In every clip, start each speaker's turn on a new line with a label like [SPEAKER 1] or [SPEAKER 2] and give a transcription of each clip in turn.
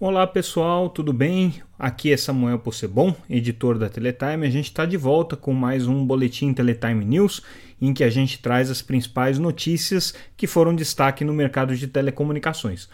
[SPEAKER 1] Olá pessoal, tudo bem? Aqui é Samuel Possebon, editor da Teletime. A gente está de volta com mais um Boletim Teletime News, em que a gente traz as principais notícias que foram destaque no mercado de telecomunicações.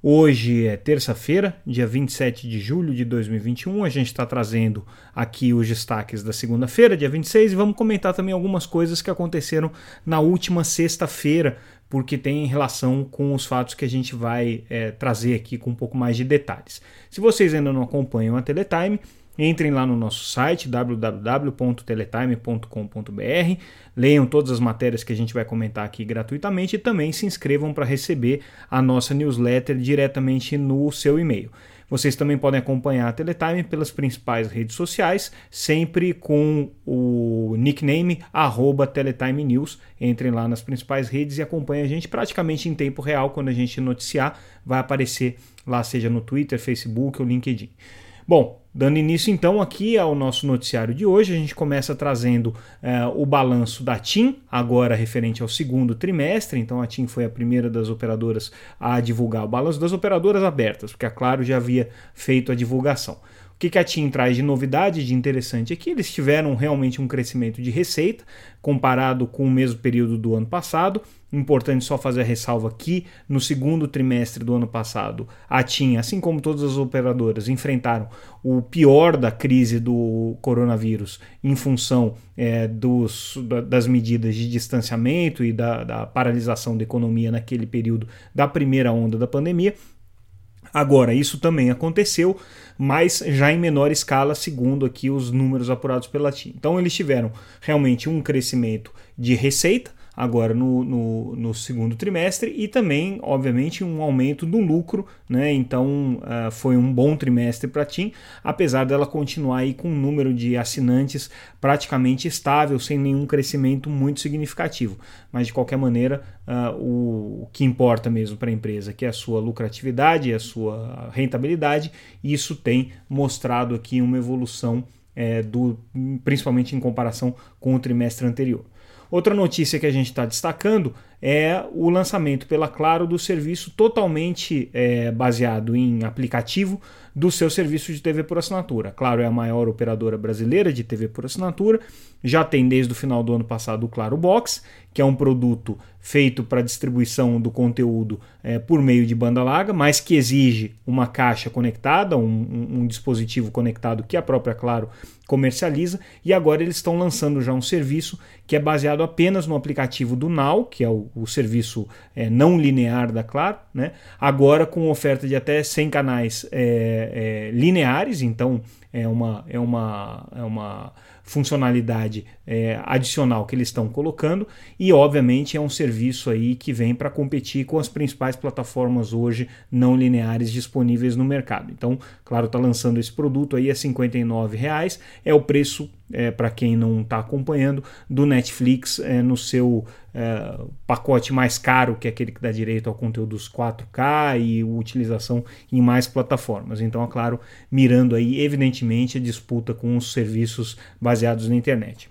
[SPEAKER 1] Hoje é terça-feira, dia 27 de julho de 2021. A gente está trazendo aqui os destaques da segunda-feira, dia 26, e vamos comentar também algumas coisas que aconteceram na última sexta-feira, porque tem relação com os fatos que a gente vai é, trazer aqui com um pouco mais de detalhes. Se vocês ainda não acompanham a Teletime, entrem lá no nosso site www.teletime.com.br, leiam todas as matérias que a gente vai comentar aqui gratuitamente e também se inscrevam para receber a nossa newsletter diretamente no seu e-mail. Vocês também podem acompanhar a Teletime pelas principais redes sociais, sempre com o nickname Teletime News. Entrem lá nas principais redes e acompanhem a gente praticamente em tempo real. Quando a gente noticiar, vai aparecer lá, seja no Twitter, Facebook ou LinkedIn. Bom, dando início então aqui ao nosso noticiário de hoje, a gente começa trazendo uh, o balanço da TIM, agora referente ao segundo trimestre. Então a TIM foi a primeira das operadoras a divulgar o balanço das operadoras abertas, porque a Claro já havia feito a divulgação. O que, que a TIM traz de novidade, de interessante aqui? Eles tiveram realmente um crescimento de receita comparado com o mesmo período do ano passado. Importante só fazer a ressalva aqui, no segundo trimestre do ano passado, a TIM, assim como todas as operadoras, enfrentaram o pior da crise do coronavírus em função é, dos, das medidas de distanciamento e da, da paralisação da economia naquele período da primeira onda da pandemia. Agora, isso também aconteceu, mas já em menor escala, segundo aqui os números apurados pela TIM. Então, eles tiveram realmente um crescimento de receita, agora no, no, no, segundo trimestre e também, obviamente, um aumento do lucro, né? Então uh, foi um bom trimestre para a TIM, apesar dela continuar aí com um número de assinantes praticamente estável, sem nenhum crescimento muito significativo. Mas de qualquer maneira, uh, o, o, que importa mesmo para a empresa, que é a sua lucratividade, a sua rentabilidade, isso tem mostrado aqui uma evolução é, do, principalmente em comparação com o trimestre anterior. Outra notícia que a gente está destacando é o lançamento pela Claro do serviço totalmente é, baseado em aplicativo do seu serviço de TV por assinatura. Claro, é a maior operadora brasileira de TV por assinatura, já tem desde o final do ano passado o Claro Box, que é um produto feito para distribuição do conteúdo é, por meio de banda larga, mas que exige uma caixa conectada, um, um, dispositivo conectado que a própria Claro comercializa, e agora eles estão lançando já um serviço que é baseado apenas no aplicativo do Now, que é o o, serviço é, não linear da Claro, né? agora com oferta de até 100 canais é, é, lineares, então é uma, é uma, é uma funcionalidade é, adicional que eles estão colocando e obviamente é um serviço aí que vem para competir com as principais plataformas hoje não lineares disponíveis no mercado. Então, claro, está lançando esse produto aí a R$ reais é o preço é, para quem não está acompanhando, do Netflix é, no seu é, pacote mais caro, que é aquele que dá direito ao conteúdo dos 4K e utilização em mais plataformas. Então, é claro, mirando aí, evidentemente, a disputa com os serviços baseados na internet.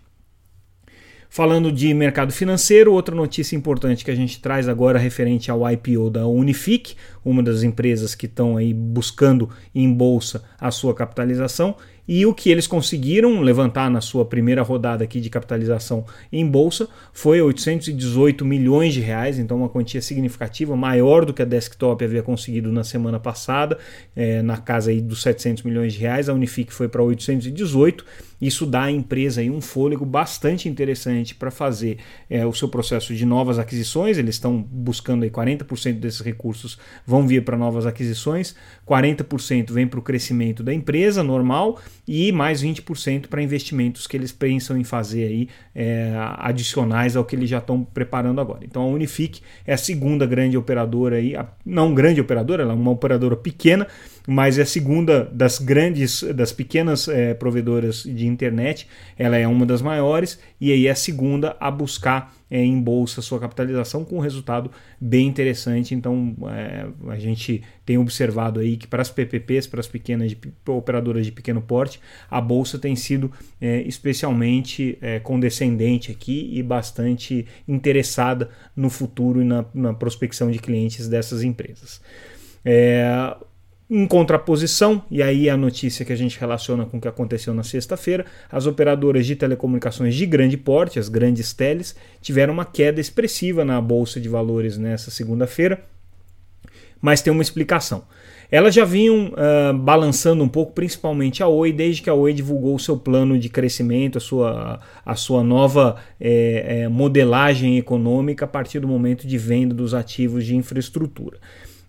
[SPEAKER 1] Falando de mercado financeiro, outra notícia importante que a gente traz agora referente ao IPO da Unifique, uma das empresas que estão aí buscando em bolsa a sua capitalização, e o que eles conseguiram levantar na sua primeira rodada aqui de capitalização em bolsa foi 818 milhões de reais, então uma quantia significativa, maior do que a Desktop havia conseguido na semana passada, é, na casa aí dos 700 milhões de reais, a Unifique foi para 818 isso dá à empresa aí um fôlego bastante interessante para fazer é, o seu processo de novas aquisições. Eles estão buscando aí 40% desses recursos vão vir para novas aquisições, 40% vem para o crescimento da empresa normal e mais 20% para investimentos que eles pensam em fazer aí é, adicionais ao que eles já estão preparando agora. Então a Unifique é a segunda grande operadora aí, não grande operadora, ela é uma operadora pequena mas é a segunda das grandes, das pequenas é, provedoras de internet, ela é uma das maiores e aí é a segunda a buscar é, em bolsa sua capitalização com um resultado bem interessante. Então é, a gente tem observado aí que para as PPPs, para as pequenas de, operadoras de pequeno porte, a bolsa tem sido é, especialmente condescendente aqui e bastante interessada no futuro e na, na prospecção de clientes dessas empresas. É, Em contraposição, e aí a notícia que a gente relaciona com o que aconteceu na sexta-feira, as operadoras de telecomunicações de grande porte, as grandes teles, tiveram uma queda expressiva na bolsa de valores nessa segunda-feira, mas tem uma explicação. Elas já vinham uh, balançando um pouco, principalmente a Oi, desde que a Oi divulgou o seu plano de crescimento, a sua, a sua nova é, é, modelagem econômica a partir do momento de venda dos ativos de infraestrutura.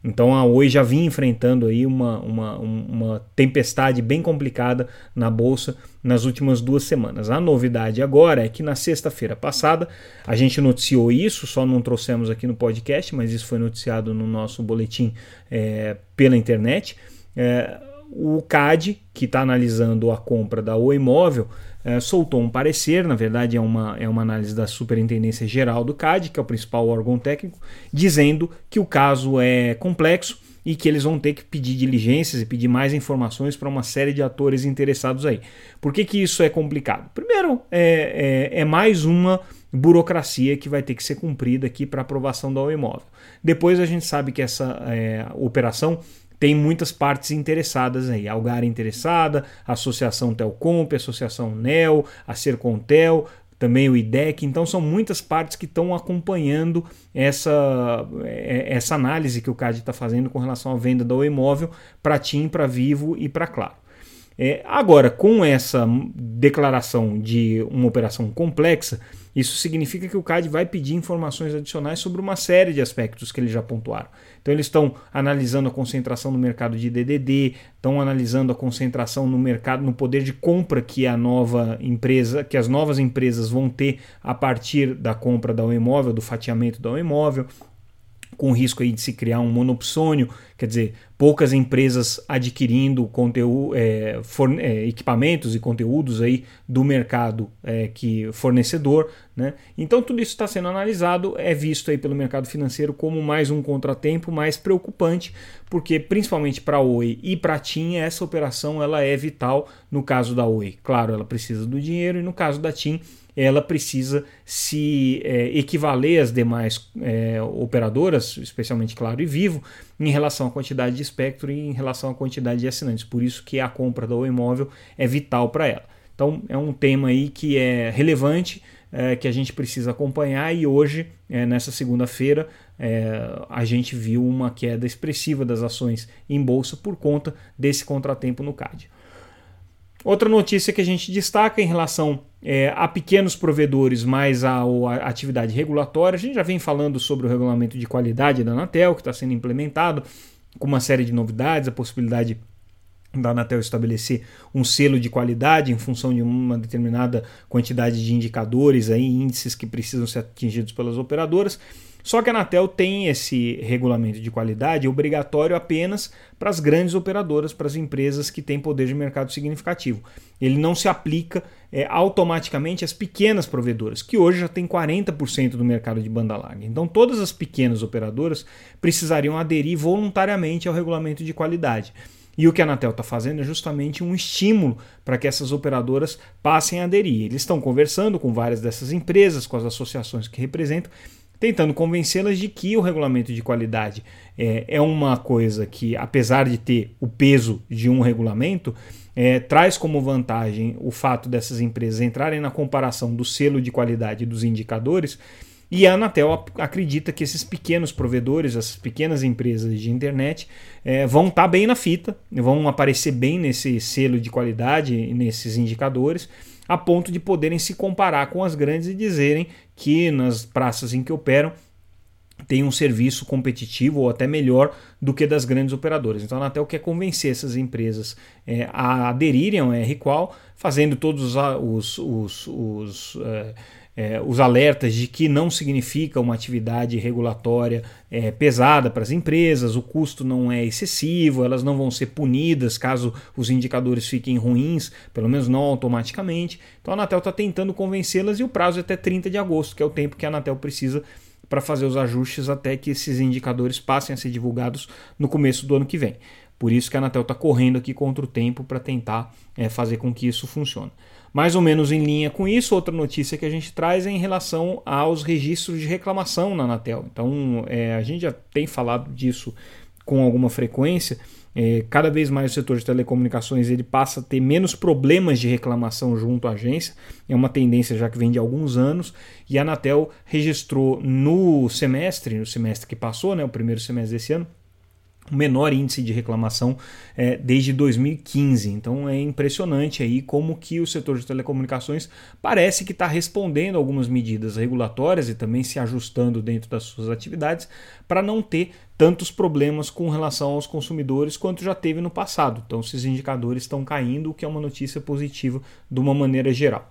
[SPEAKER 1] Então a Oi já vinha enfrentando aí uma, uma, uma tempestade bem complicada na bolsa nas últimas duas semanas. A novidade agora é que na sexta-feira passada a gente noticiou isso, só não trouxemos aqui no podcast, mas isso foi noticiado no nosso boletim é, pela internet. É, o CAD, que está analisando a compra da Oi Móvel, é, soltou um parecer, na verdade é uma, é uma análise da Superintendência Geral do CAD, que é o principal órgão técnico, dizendo que o caso é complexo e que eles vão ter que pedir diligências e pedir mais informações para uma série de atores interessados aí. Por que, que isso é complicado? Primeiro, é, é, é mais uma burocracia que vai ter que ser cumprida aqui para aprovação do imóvel. Depois a gente sabe que essa é, operação tem muitas partes interessadas aí. Algar interessada, a Associação Telcomp, a Associação NEL, a Sercontel, também o IDEC. Então são muitas partes que estão acompanhando essa, é, essa análise que o CAD está fazendo com relação à venda do imóvel para TIM, para Vivo e para Claro. É, agora, com essa declaração de uma operação complexa, isso significa que o CAD vai pedir informações adicionais sobre uma série de aspectos que eles já pontuaram. Então eles estão analisando a concentração no mercado de DDD, estão analisando a concentração no mercado, no poder de compra que a nova empresa, que as novas empresas vão ter a partir da compra da imóvel, do fatiamento da imóvel, com risco aí de se criar um monopsônio, quer dizer, poucas empresas adquirindo conteúdo, é, é, equipamentos e conteúdos aí do mercado é, que fornecedor, né? Então tudo isso está sendo analisado, é visto aí pelo mercado financeiro como mais um contratempo, mais preocupante, porque principalmente para Oi e para a TIM essa operação ela é vital. No caso da Oi, claro, ela precisa do dinheiro e no caso da TIM ela precisa se é, equivaler às demais é, operadoras, especialmente Claro e Vivo, em relação à quantidade de espectro e em relação à quantidade de assinantes. Por isso que a compra do imóvel é vital para ela. Então é um tema aí que é relevante, é, que a gente precisa acompanhar e hoje, é, nessa segunda-feira, é, a gente viu uma queda expressiva das ações em bolsa por conta desse contratempo no CAD. Outra notícia que a gente destaca em relação é, a pequenos provedores mais a, a, atividade regulatória, a gente já vem falando sobre o regulamento de qualidade da Anatel, que está sendo implementado com uma série de novidades, a possibilidade da Anatel estabelecer um selo de qualidade em função de uma determinada quantidade de indicadores, aí, índices que precisam ser atingidos pelas operadoras. Só que a Anatel tem esse regulamento de qualidade obrigatório apenas para as grandes operadoras, para as empresas que têm poder de mercado significativo. Ele não se aplica é, automaticamente às pequenas provedoras, que hoje já têm 40% do mercado de banda larga. Então, todas as pequenas operadoras precisariam aderir voluntariamente ao regulamento de qualidade. E o que a Anatel está fazendo é justamente um estímulo para que essas operadoras passem a aderir. Eles estão conversando com várias dessas empresas, com as associações que representam, tentando convencê-las de que o regulamento de qualidade é, é, uma coisa que, apesar de ter o peso de um regulamento, é, traz como vantagem o fato dessas empresas entrarem na comparação do selo de qualidade dos indicadores. E a Anatel acredita que esses pequenos provedores, essas pequenas empresas de internet, é, vão estar tá bem na fita, vão aparecer bem nesse selo de qualidade, nesses indicadores, a ponto de poderem se comparar com as grandes e dizerem que nas praças em que operam tem um serviço competitivo ou até melhor do que das grandes operadoras. Então a Anatel quer convencer essas empresas é, a aderirem ao R-Qual, fazendo todos os, os, os, é, é, os alertas de que não significa uma atividade regulatória é, pesada para as empresas, o custo não é excessivo, elas não vão ser punidas caso os indicadores fiquem ruins, pelo menos não automaticamente. Então a Anatel está tentando convencê-las e o prazo é até 30 de agosto, que é o tempo que a Anatel precisa para fazer os ajustes até que esses indicadores passem a ser divulgados no começo do ano que vem. Por isso que a Anatel está correndo aqui contra o tempo para tentar é, fazer com que isso funcione. Mais ou menos em linha com isso, outra notícia que a gente traz é em relação aos registros de reclamação na Anatel. Então, é, a gente já tem falado disso com alguma frequência. É, cada vez mais o setor de telecomunicações ele passa a ter menos problemas de reclamação junto à agência. É uma tendência já que vem de alguns anos. E a Anatel registrou no semestre, no semestre que passou, né, o primeiro semestre desse ano, o menor índice de reclamação é, desde 2015. Então é impressionante aí como que o setor de telecomunicações parece que está respondendo a algumas medidas regulatórias e também se ajustando dentro das suas atividades para não ter tantos problemas com relação aos consumidores quanto já teve no passado. Então esses indicadores estão caindo, o que é uma notícia positiva de uma maneira geral.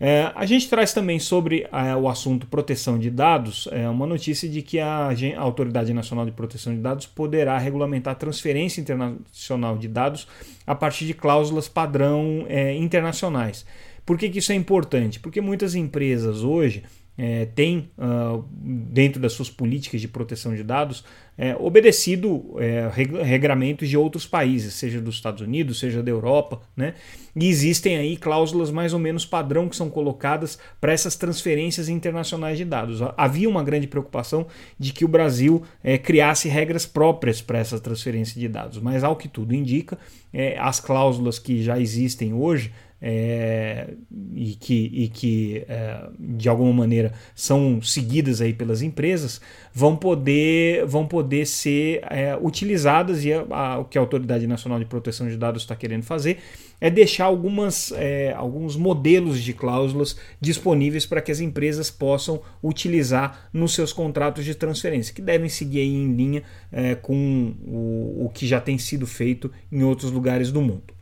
[SPEAKER 1] É, a gente traz também sobre é, o assunto proteção de dados é, uma notícia de que a, a, Autoridade Nacional de Proteção de Dados poderá regulamentar transferência internacional de dados a partir de cláusulas padrão é, internacionais. Por que, que isso é importante? Porque muitas empresas hoje é, tem uh, dentro das suas políticas de proteção de dados é, obedecido é, regramentos de outros países, seja dos Estados Unidos, seja da Europa, né? E existem aí cláusulas mais ou menos padrão que são colocadas para essas transferências internacionais de dados. Havia uma grande preocupação de que o Brasil é, criasse regras próprias para essa transferência de dados, mas ao que tudo indica, é, as cláusulas que já existem hoje é, e que, e que é, de alguma maneira são seguidas aí pelas empresas vão poder, vão poder ser é, utilizadas e a, a, o que a Autoridade Nacional de Proteção de Dados está querendo fazer é deixar algumas, é, alguns modelos de cláusulas disponíveis para que as empresas possam utilizar nos seus contratos de transferência, que devem seguir em linha é, com o, o que já tem sido feito em outros lugares do mundo.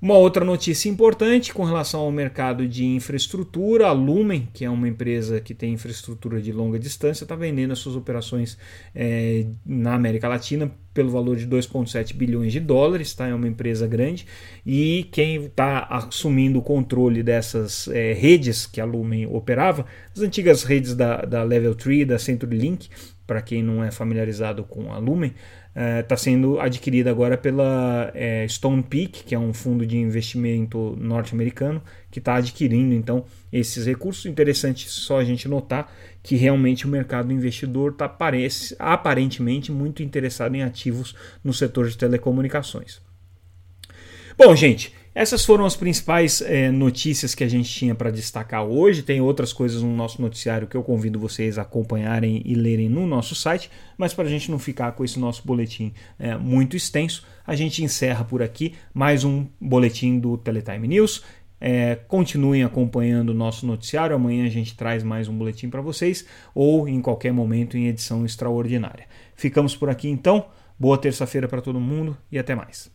[SPEAKER 1] Uma outra notícia importante com relação ao mercado de infraestrutura, a Lumen, que é uma empresa que tem infraestrutura de longa distância, está vendendo as suas operações é, na América Latina pelo valor de 2,7 bilhões de dólares, tá? é uma empresa grande, e quem está assumindo o controle dessas é, redes que a Lumen operava, as antigas redes da, da Level 3, da CenturyLink, para quem não é familiarizado com a Lumen, está é, sendo adquirida agora pela é, Stone Peak, que é um fundo de investimento norte-americano, que está adquirindo então esses recursos. Interessante só a gente notar que realmente o mercado investidor está aparentemente muito interessado em ativos no setor de telecomunicações. Bom, gente, essas foram as principais é, notícias que a gente tinha para destacar hoje. Tem outras coisas no nosso noticiário que eu convido vocês a acompanharem e lerem no nosso site, mas para a gente não ficar com esse nosso boletim é, muito extenso, a gente encerra por aqui mais um boletim do Teletime News. É, continuem acompanhando o nosso noticiário. Amanhã a gente traz mais um boletim para vocês ou em qualquer momento em edição extraordinária. Ficamos por aqui então. Boa terça-feira para todo mundo e até mais.